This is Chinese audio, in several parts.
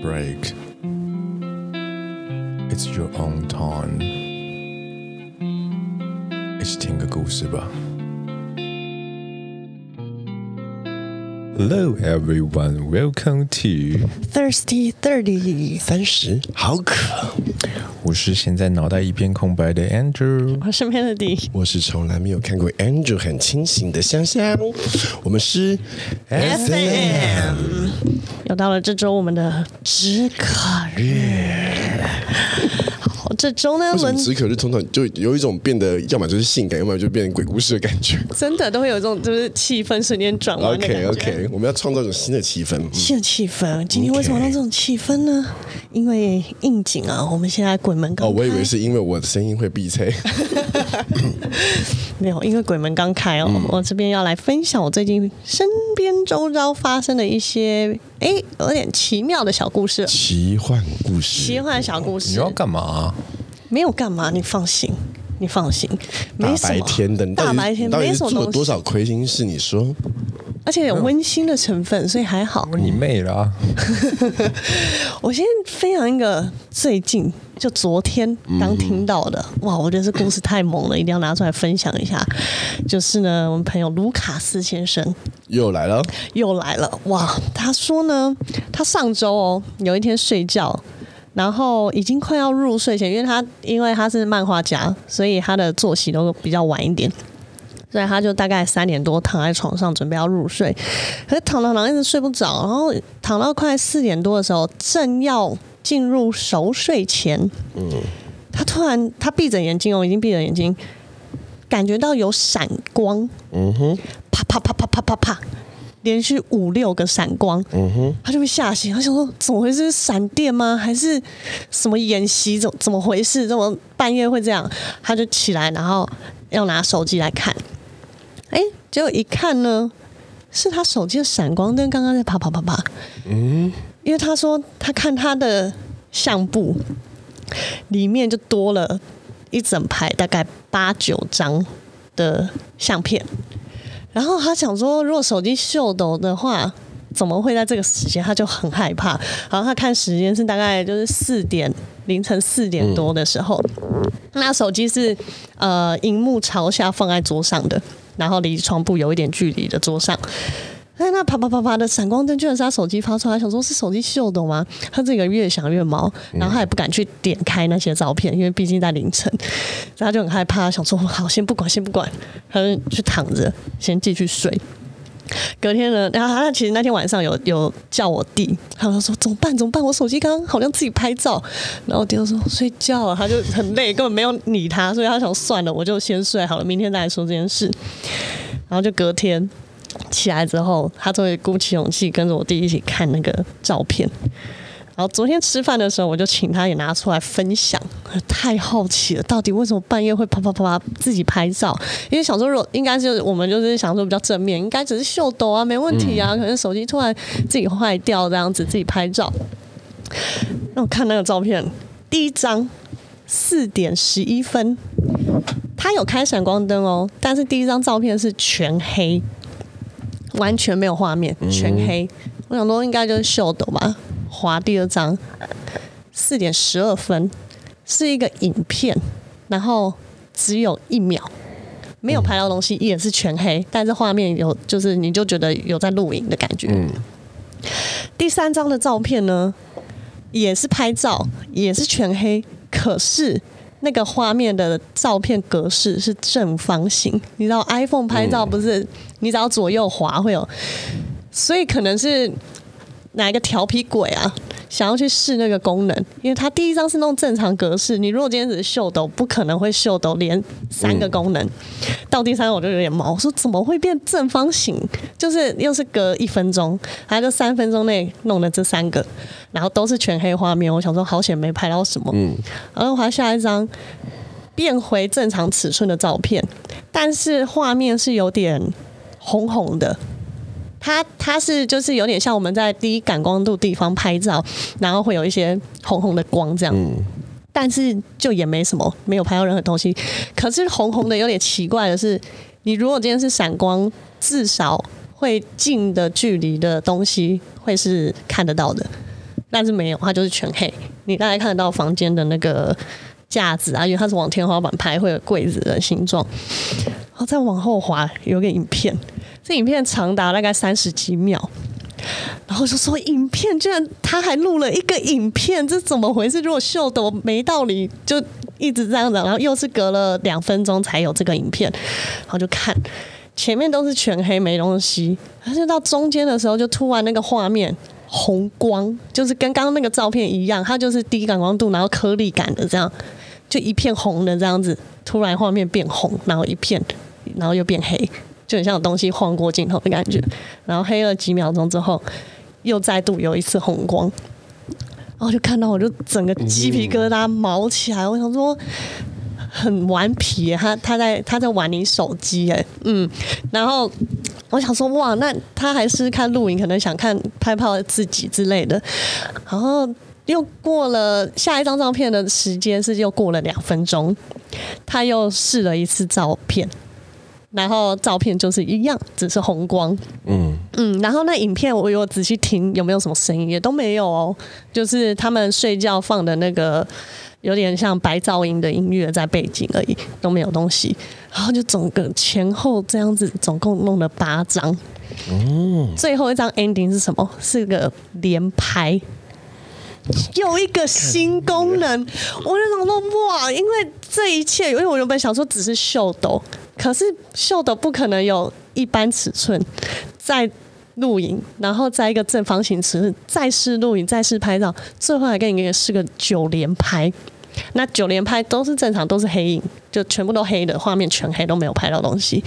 break. It's your own time. 一起听个故事吧。Hello everyone, welcome to Thirsty Thirty。三十，好渴。我是现在脑袋一片空白的 Andrew。我是 Melody，我是从来没有看过 Andrew 很清醒的香香。我们是 SM。 又到了这周我们的止渴日。好，这周呢，为什么轮止渴日通常就有一种变得，要么就是性感，要么就变成鬼故事的感觉。真的都会有这种就是气氛瞬间转弯的感觉。OK OK，我们要创造一种新的气氛。新的气氛，今天为什么让这种气氛呢？因为应景啊，我们现在鬼门刚哦，我以为是因为我的声音会闭塞。没有，因为鬼门刚开哦。嗯我这边要来分享我最近身边周遭发生的一些哎有点奇妙的小故事，奇幻故事，奇幻小故事。你要干嘛？没有干嘛，你放心，你放心，大没什么。白天的，大白天没什么做多少亏心事？你说而且有温馨的成分，所以还好。你妹啦！我先分享一个最近就昨天刚听到的，哇，我觉得这故事太猛了，一定要拿出来分享一下。就是呢，我们朋友卢卡斯先生又来了，又来了，哇，他说呢，他上周哦有一天睡觉。然后已经快要入睡前，因为他因为他是漫画家，所以他的作息都比较晚一点，所以他就大概三点多躺在床上准备要入睡，可是躺躺躺一直睡不着，然后躺到快四点多的时候，正要进入熟睡前，嗯，他突然他闭着眼睛哦，已经闭着眼睛，感觉到有闪光，嗯哼，啪啪啪啪啪啪啪。连续五六个闪光，嗯哼，他就被吓醒。他想说：“怎么回事？闪电吗？还是什么演习？怎怎么回事？怎么半夜会这样？”他就起来，然后要拿手机来看。哎，结果一看呢，是他手机的闪光灯刚刚在啪啪啪啪。嗯，因为他说他看他的相簿里面就多了一整排，大概八九张的相片。然后他想说，如果手机秀抖的话，怎么会在这个时间？他就很害怕。然后他看时间是大概就是四点凌晨四点多的时候，嗯、那手机是呃荧幕朝下放在桌上的，然后离床铺有一点距离的桌上。哎，那啪啪啪啪的闪光灯居然是他手机发出来，想说是手机秀的吗？他这个越想越毛，然后他也不敢去点开那些照片，因为毕竟在凌晨，所以他就很害怕，想说好，先不管，先不管，他就去躺着，先继续睡。隔天呢，然后他其实那天晚上有有叫我弟，他就说怎么办？怎么办？我手机刚刚好像自己拍照，然后我弟就说睡觉了，他就很累，根本没有理他，所以他想算了，我就先睡好了，明天再来说这件事。然后就隔天。起来之后，他终于鼓起勇气跟着我弟一起看那个照片。然后昨天吃饭的时候，我就请他也拿出来分享。太好奇了，到底为什么半夜会啪啪啪啪自己拍照？因为想说，如果应该就是我们就是想说比较正面，应该只是秀抖啊，没问题啊。可能手机突然自己坏掉这样子，自己拍照。那我看那个照片，第一张四点十一分，他有开闪光灯哦，但是第一张照片是全黑。完全没有画面，全黑。嗯、我想说应该就是秀抖吧。滑第二张，四点十二分，是一个影片，然后只有一秒，没有拍到东西，也是全黑，但是画面有，就是你就觉得有在录影的感觉。嗯、第三张的照片呢，也是拍照，也是全黑，可是。那个画面的照片格式是正方形，你知道 iPhone 拍照不是你只要左右滑会有，所以可能是哪一个调皮鬼啊，想要去试那个功能，因为它第一张是那种正常格式，你如果今天只是秀抖，不可能会秀抖连三个功能。到第三个我就有点毛，我说怎么会变正方形？就是又是隔一分钟，还就三分钟内弄的这三个。然后都是全黑画面，我想说好险没拍到什么。嗯，然后还下一张变回正常尺寸的照片，但是画面是有点红红的。它它是就是有点像我们在低感光度地方拍照，然后会有一些红红的光这样。嗯，但是就也没什么，没有拍到任何东西。可是红红的有点奇怪的是，你如果今天是闪光，至少会近的距离的东西会是看得到的。但是没有，它就是全黑。你大概看得到房间的那个架子啊，因为它是往天花板拍，会有柜子的形状。然后再往后滑，有个影片，这影片长达大概三十几秒。然后就说影片居然他还录了一个影片，这怎么回事？如果秀逗没道理，就一直这样子，然后又是隔了两分钟才有这个影片，然后就看前面都是全黑没东西，而且到中间的时候就突然那个画面红光，就是跟刚刚那个照片一样，它就是低感光度，然后颗粒感的这样，就一片红的这样子，突然画面变红，然后一片，然后又变黑。就很像有东西晃过镜头的感觉，然后黑了几秒钟之后，又再度有一次红光，然后就看到我就整个鸡皮疙瘩毛起来。我想说很顽皮，他他在他在玩你手机哎，嗯，然后我想说哇，那他还是看录影，可能想看拍拍自己之类的。然后又过了下一张照片的时间是又过了两分钟，他又试了一次照片。然后照片就是一样，只是红光。嗯嗯，然后那影片我有仔细听，有没有什么声音？也都没有哦，就是他们睡觉放的那个有点像白噪音的音乐在背景而已，都没有东西。然后就整个前后这样子，总共弄了八张。嗯，最后一张 ending 是什么？是个连拍，有一个新功能。我就想说哇，因为这一切，因为我原本想说只是秀逗。可是秀的不可能有一般尺寸，再录影，然后再一个正方形尺寸，再试录影，再试拍照，最后还给你试个九连拍。那九连拍都是正常，都是黑影，就全部都黑的画面，全黑都没有拍到东西。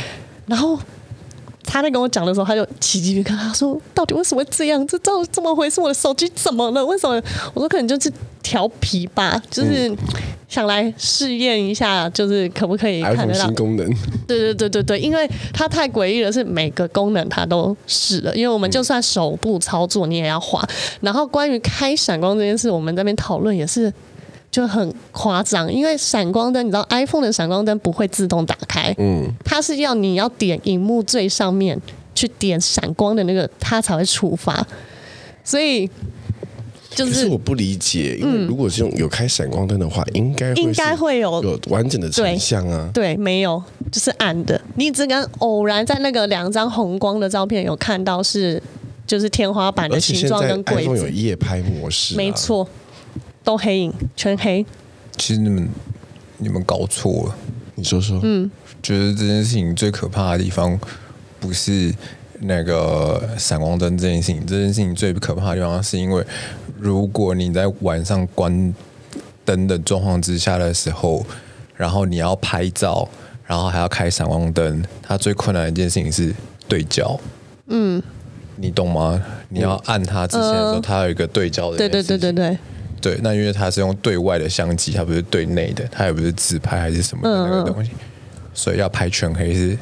然后他在跟我讲的时候，他就起鸡皮疙瘩，他说：“到底为什么会这样？这这怎么回事？我的手机怎么了？为什么？”我说：“可能就是调皮吧，就是。”想来试验一下，就是可不可以看得到新功能？对对对对对，因为它太诡异了，是每个功能它都试了。因为我们就算手部操作，你也要滑。然后关于开闪光这件事，我们在那边讨论也是就很夸张，因为闪光灯，你知道 iPhone 的闪光灯不会自动打开，嗯，它是要你要点荧幕最上面去点闪光的那个，它才会触发，所以。就是、我不理解，因为如果是用有开闪光灯的话，应该应该会有有完整的成像啊。对。对，没有，就是暗的。你只敢偶然在那个两张红光的。照片有看到是，就是天花板的。形状跟柜子。有夜拍模式、啊，没错，都黑影，全黑。其实你们你们搞错了，你说说。嗯，觉得这件事情最可怕的。地方不是那个闪光灯这件事情，这件事情最可怕的地方是因为。如果你在晚上关灯的状况之下的时候，然后你要拍照，然后还要开闪光灯，它最困难的一件事情是对焦。嗯，你懂吗？你要按它之前的时候，它有一个对焦的。对对对对对。对，那因为它是用对外的相机，它不是对内的，它也不是自拍还是什么的那个东西，所以要拍全黑是。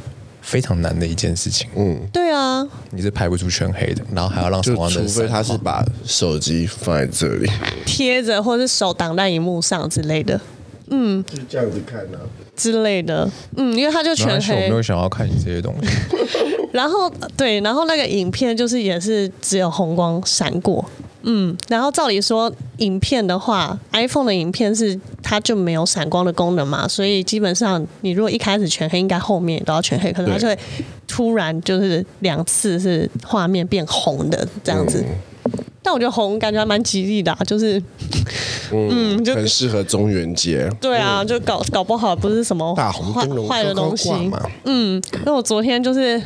非常难的一件事情。嗯，对啊，你是拍不出全黑的，然后还要让闪光灯。除非他是把手机放在这里贴着，或者是手挡在荧幕上之类的。嗯，就这样子看呢、啊、之类的。嗯，因为他就全黑。我没有想要看你这些东西。然后对，然后那个影片就是也是只有红光闪过。嗯，然后照理说，影片的话，iPhone 的影片是它就没有闪光的功能嘛，所以基本上你如果一开始全黑，应该后面也都要全黑，可能它就会突然就是两次是画面变红的这样子。嗯、但我觉得红感觉还蛮吉利的、啊，就是 嗯，就很适合中元节。对啊，就搞搞不好不是什么大红坏坏的东西嘛。嗯，那我昨天就是。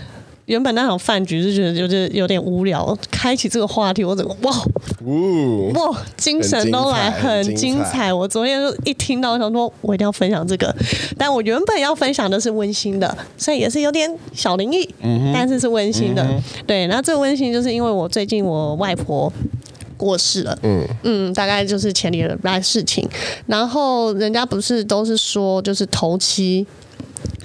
原本那场饭局就觉得就是有点无聊，开启这个话题，我整个哇，哇，精神都来很精彩。精彩我昨天就一听到，想说我一定要分享这个，但我原本要分享的是温馨的，所以也是有点小灵异，嗯、但是是温馨的。嗯、对，那这个温馨就是因为我最近我外婆过世了，嗯嗯，大概就是前几礼拜的事情，然后人家不是都是说就是头七。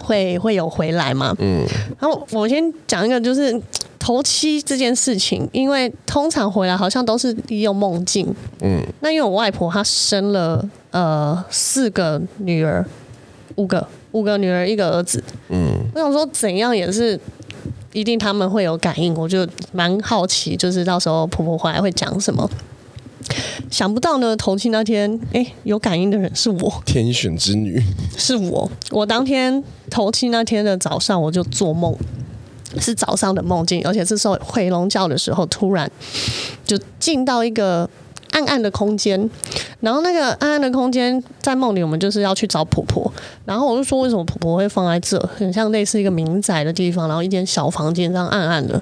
会会有回来嘛？嗯，然后我先讲一个，就是头七这件事情，因为通常回来好像都是利用梦境。嗯，那因为我外婆她生了呃四个女儿，五个五个女儿一个儿子。嗯，我想说怎样也是一定他们会有感应，我就蛮好奇，就是到时候婆婆回来会讲什么。想不到呢，头七那天，哎、欸，有感应的人是我，天选之女是我。我当天头七那天的早上，我就做梦，是早上的梦境，而且是候回笼觉的时候，突然就进到一个暗暗的空间，然后那个暗暗的空间在梦里，我们就是要去找婆婆，然后我就说，为什么婆婆会放在这，很像类似一个民宅的地方，然后一间小房间这样暗暗的。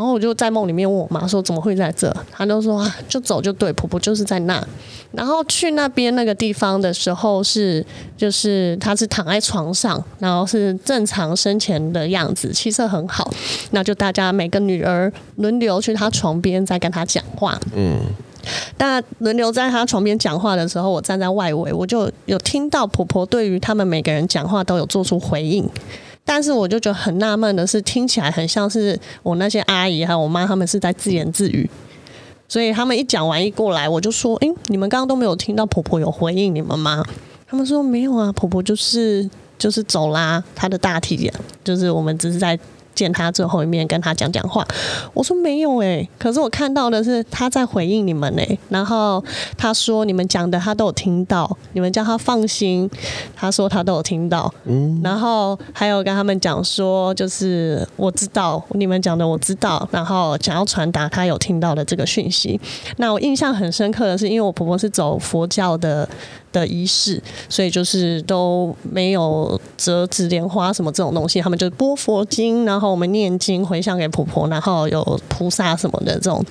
然后我就在梦里面问我妈说：“怎么会在这？”她就说：“啊，就走就对，婆婆就是在那。”然后去那边那个地方的时候是，就是她是躺在床上，然后是正常生前的样子，气色很好。那就大家每个女儿轮流去她床边，在跟她讲话。嗯，但轮流在她床边讲话的时候，我站在外围，我就有听到婆婆对于他们每个人讲话都有做出回应。但是我就觉得很纳闷的是，听起来很像是我那些阿姨还有我妈，他们是在自言自语。所以他们一讲完一过来，我就说：“诶，你们刚刚都没有听到婆婆有回应你们吗？”他们说：“没有啊，婆婆就是就是走啦，她的大体就是我们只是在。”见他最后一面，跟他讲讲话。我说没有哎、欸，可是我看到的是他在回应你们哎、欸。然后他说你们讲的他都有听到，你们叫他放心，他说他都有听到。嗯，然后还有跟他们讲说，就是我知道你们讲的我知道，然后想要传达他有听到的这个讯息。那我印象很深刻的是，因为我婆婆是走佛教的。的仪式，所以就是都没有折纸莲花什么这种东西，他们就是播佛经，然后我们念经回向给婆婆，然后有菩萨什么的这种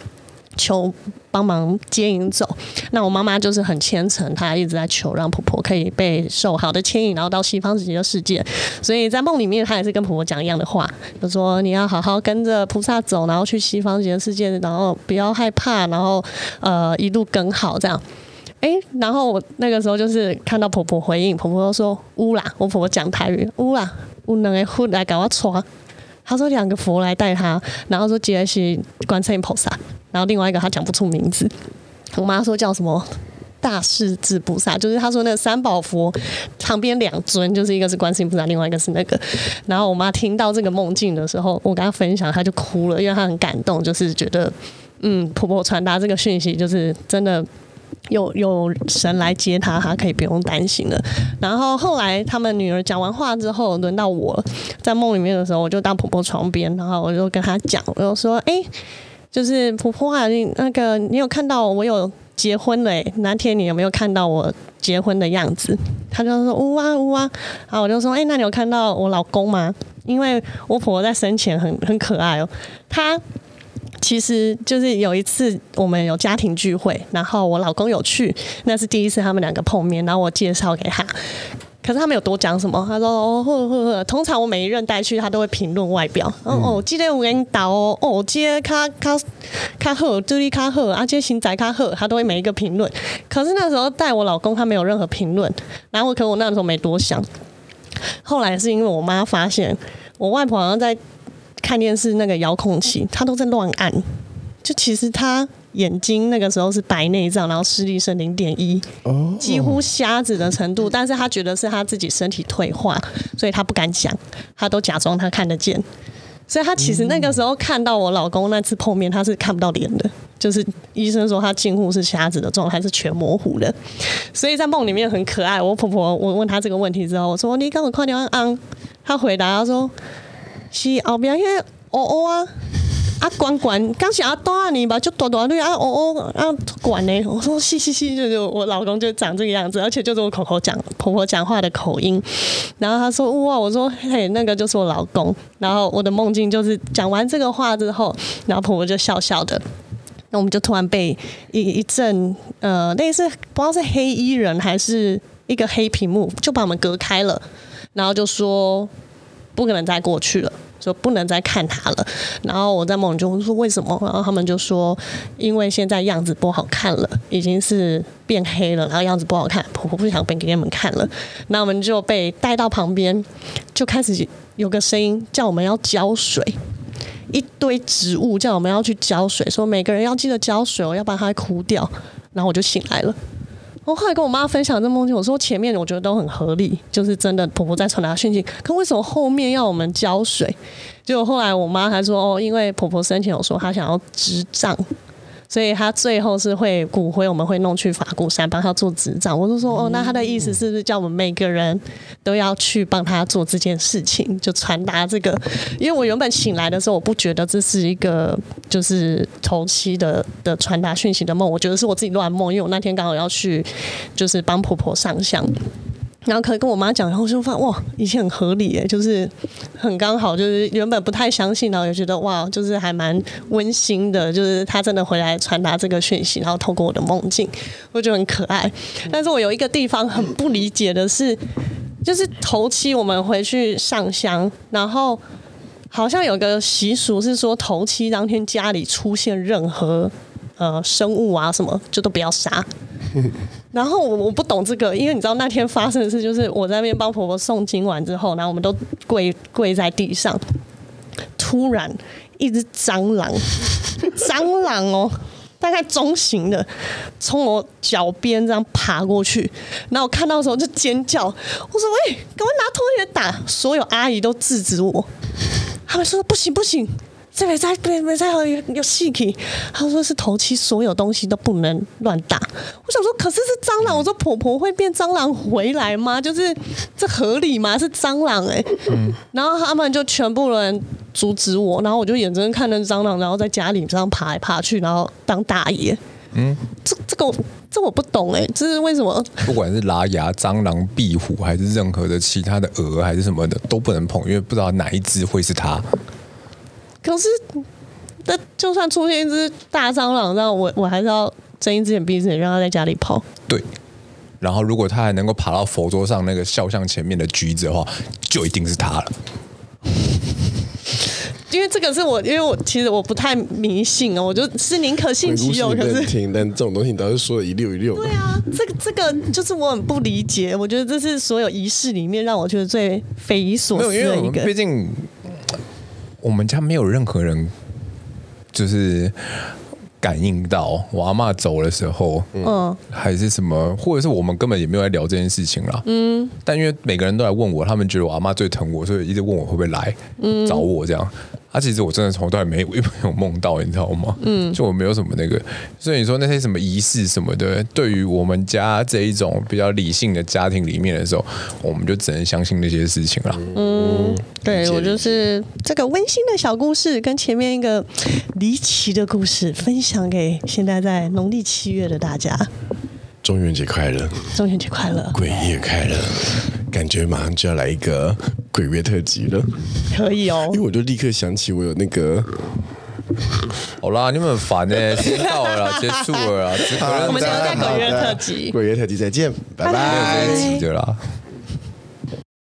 求帮忙接引走。那我妈妈就是很虔诚，她一直在求让婆婆可以被受好的牵引，然后到西方极乐世界。所以在梦里面，她也是跟婆婆讲一样的话，就说你要好好跟着菩萨走，然后去西方极乐世界，然后不要害怕，然后呃一路更好这样。哎，然后我那个时候就是看到婆婆回应，婆婆说乌啦，我婆婆讲台语乌啦，乌能个佛来给我抓，她说两个佛来带她，然后说接是观世音菩萨，然后另外一个她讲不出名字，我妈说叫什么？大势至菩萨，就是她说那三宝佛旁边两尊，就是一个是观世音菩萨，另外一个是那个，然后我妈听到这个梦境的时候，我跟她分享，她就哭了，因为她很感动，就是觉得嗯，婆婆传达这个讯息就是真的。有有神来接他，他可以不用担心了。然后后来他们女儿讲完话之后，轮到我在梦里面的时候，我就到婆婆床边，然后我就跟她讲，我就说：“哎、就是婆婆啊，那个你有看到我有结婚嘞？那天你有没有看到我结婚的样子？”她就说：“呜啊呜啊。”然后我就说：“哎、那你有看到我老公吗？因为我婆婆在生前很很可爱哦，她。”其实就是有一次我们有家庭聚会，然后我老公有去，那是第一次他们两个碰面，然后我介绍给他，可是他没有多讲什么。他说哦呵呵呵，通常我每一任带去，他都会评论外表。嗯、哦，今天我给你打哦，哦，今天卡卡卡赫，这里卡赫，啊，今天新宅卡赫，他都会每一个评论。可是那时候带我老公，他没有任何评论。然后可我那时候没多想，后来是因为我妈发现我外婆好像在。看电视那个遥控器，他都在乱按。就其实他眼睛那个时候是白内障，然后视力是零点一，几乎瞎子的程度。但是他觉得是他自己身体退化，所以他不敢讲，他都假装他看得见。所以他其实那个时候看到我老公那次碰面，他是看不到脸的，就是医生说他近乎是瞎子的状态，是全模糊的。所以在梦里面很可爱。我婆婆我问他这个问题之后，我说你刚刚快点按按，他回答他说。是后边迄哦哦啊啊管管，刚是阿大你吧，就大大对啊哦哦啊管呢。我说是是是，就就我老公就长这个样子，而且就是我口口讲婆婆讲话的口音。然后他说哇，我说嘿，那个就是我老公。然后我的梦境就是讲完这个话之后，然后婆婆就笑笑的。那我们就突然被一一阵呃类似不知道是黑衣人还是一个黑屏幕，就把我们隔开了，然后就说。不可能再过去了，说不能再看他了。然后我在梦中说为什么？然后他们就说，因为现在样子不好看了，已经是变黑了，然后样子不好看，婆婆不想被给你们看了。那我们就被带到旁边，就开始有个声音叫我们要浇水，一堆植物叫我们要去浇水，说每个人要记得浇水哦，要不然它会枯掉。然后我就醒来了。我后来跟我妈分享这梦境，我说前面我觉得都很合理，就是真的婆婆在传达讯息。可为什么后面要我们浇水？结果后来我妈还说哦，因为婆婆生前有说她想要植葬，所以他最后是会骨灰我们会弄去法鼓山帮他做执照。我就说哦，那他的意思是不是叫我们每个人都要去帮他做这件事情，就传达这个？因为我原本醒来的时候，我不觉得这是一个就是头七的的传达讯息的梦，我觉得是我自己乱梦，因为我那天刚好要去就是帮婆婆上香。然后可能跟我妈讲，然后我就发现哇，一切很合理耶，就是很刚好，就是原本不太相信，然后也觉得哇，就是还蛮温馨的，就是他真的回来传达这个讯息，然后透过我的梦境，我觉得很可爱。但是我有一个地方很不理解的是，就是头七我们回去上香，然后好像有个习俗是说，头七当天家里出现任何呃生物啊什么，就都不要杀。然后我我不懂这个，因为你知道那天发生的事，就是我在那边帮婆婆诵经完之后，然后我们都跪跪在地上，突然一只蟑螂，蟑螂哦，大概中型的，从我脚边这样爬过去，然后我看到的时候就尖叫，我说喂，赶快拿拖鞋打，所有阿姨都制止我，他们说不行不行。这边在对没在有有细体，他说是头七，所有东西都不能乱打。我想说，可是是蟑螂。我说婆婆会变蟑螂回来吗？就是这合理吗？是蟑螂哎、欸。嗯。然后他们就全部人阻止我，然后我就眼睁睁看着蟑螂，然后在家里这样爬来爬去，然后当大爷。嗯。这这个这我不懂哎、欸，这是为什么？不管是拉牙、蟑螂、壁虎，还是任何的其他的蛾，还是什么的，都不能碰，因为不知道哪一只会是它。可是，那就算出现一只大蟑螂，那我我还是要睁一只眼闭一只眼，让它在家里跑。对。然后，如果它还能够爬到佛桌上那个肖像前面的橘子的话，就一定是它了。因为这个是我，因为我其实我不太迷信啊，我就是宁可信其有。可是听，但这种东西你倒是说的一溜一溜的。对啊，这个这个就是我很不理解。我觉得这是所有仪式里面让我觉得最匪夷所思的一个。毕竟。我们家没有任何人，就是感应到我阿妈走的时候，嗯，还是什么，或者是我们根本也没有在聊这件事情啦，嗯。但因为每个人都来问我，他们觉得我阿妈最疼我，所以一直问我会不会来找我这样。啊其实我真的从头到尾没没有梦到，你知道吗？嗯，就我没有什么那个，所以你说那些什么仪式什么的，对于我们家这一种比较理性的家庭里面的时候，我们就只能相信那些事情了。嗯，对，我就是这个温馨的小故事，跟前面一个离奇的故事，分享给现在在农历七月的大家。中元节快乐！中元节快乐！鬼月快乐！感觉马上就要来一个鬼月特辑了，可以哦。因为我就立刻想起我有那个，好啦，你们很烦呢，时间到了，结束了啦，我们就要在鬼月特辑，鬼月特辑再见，拜拜。没有这一集的啦。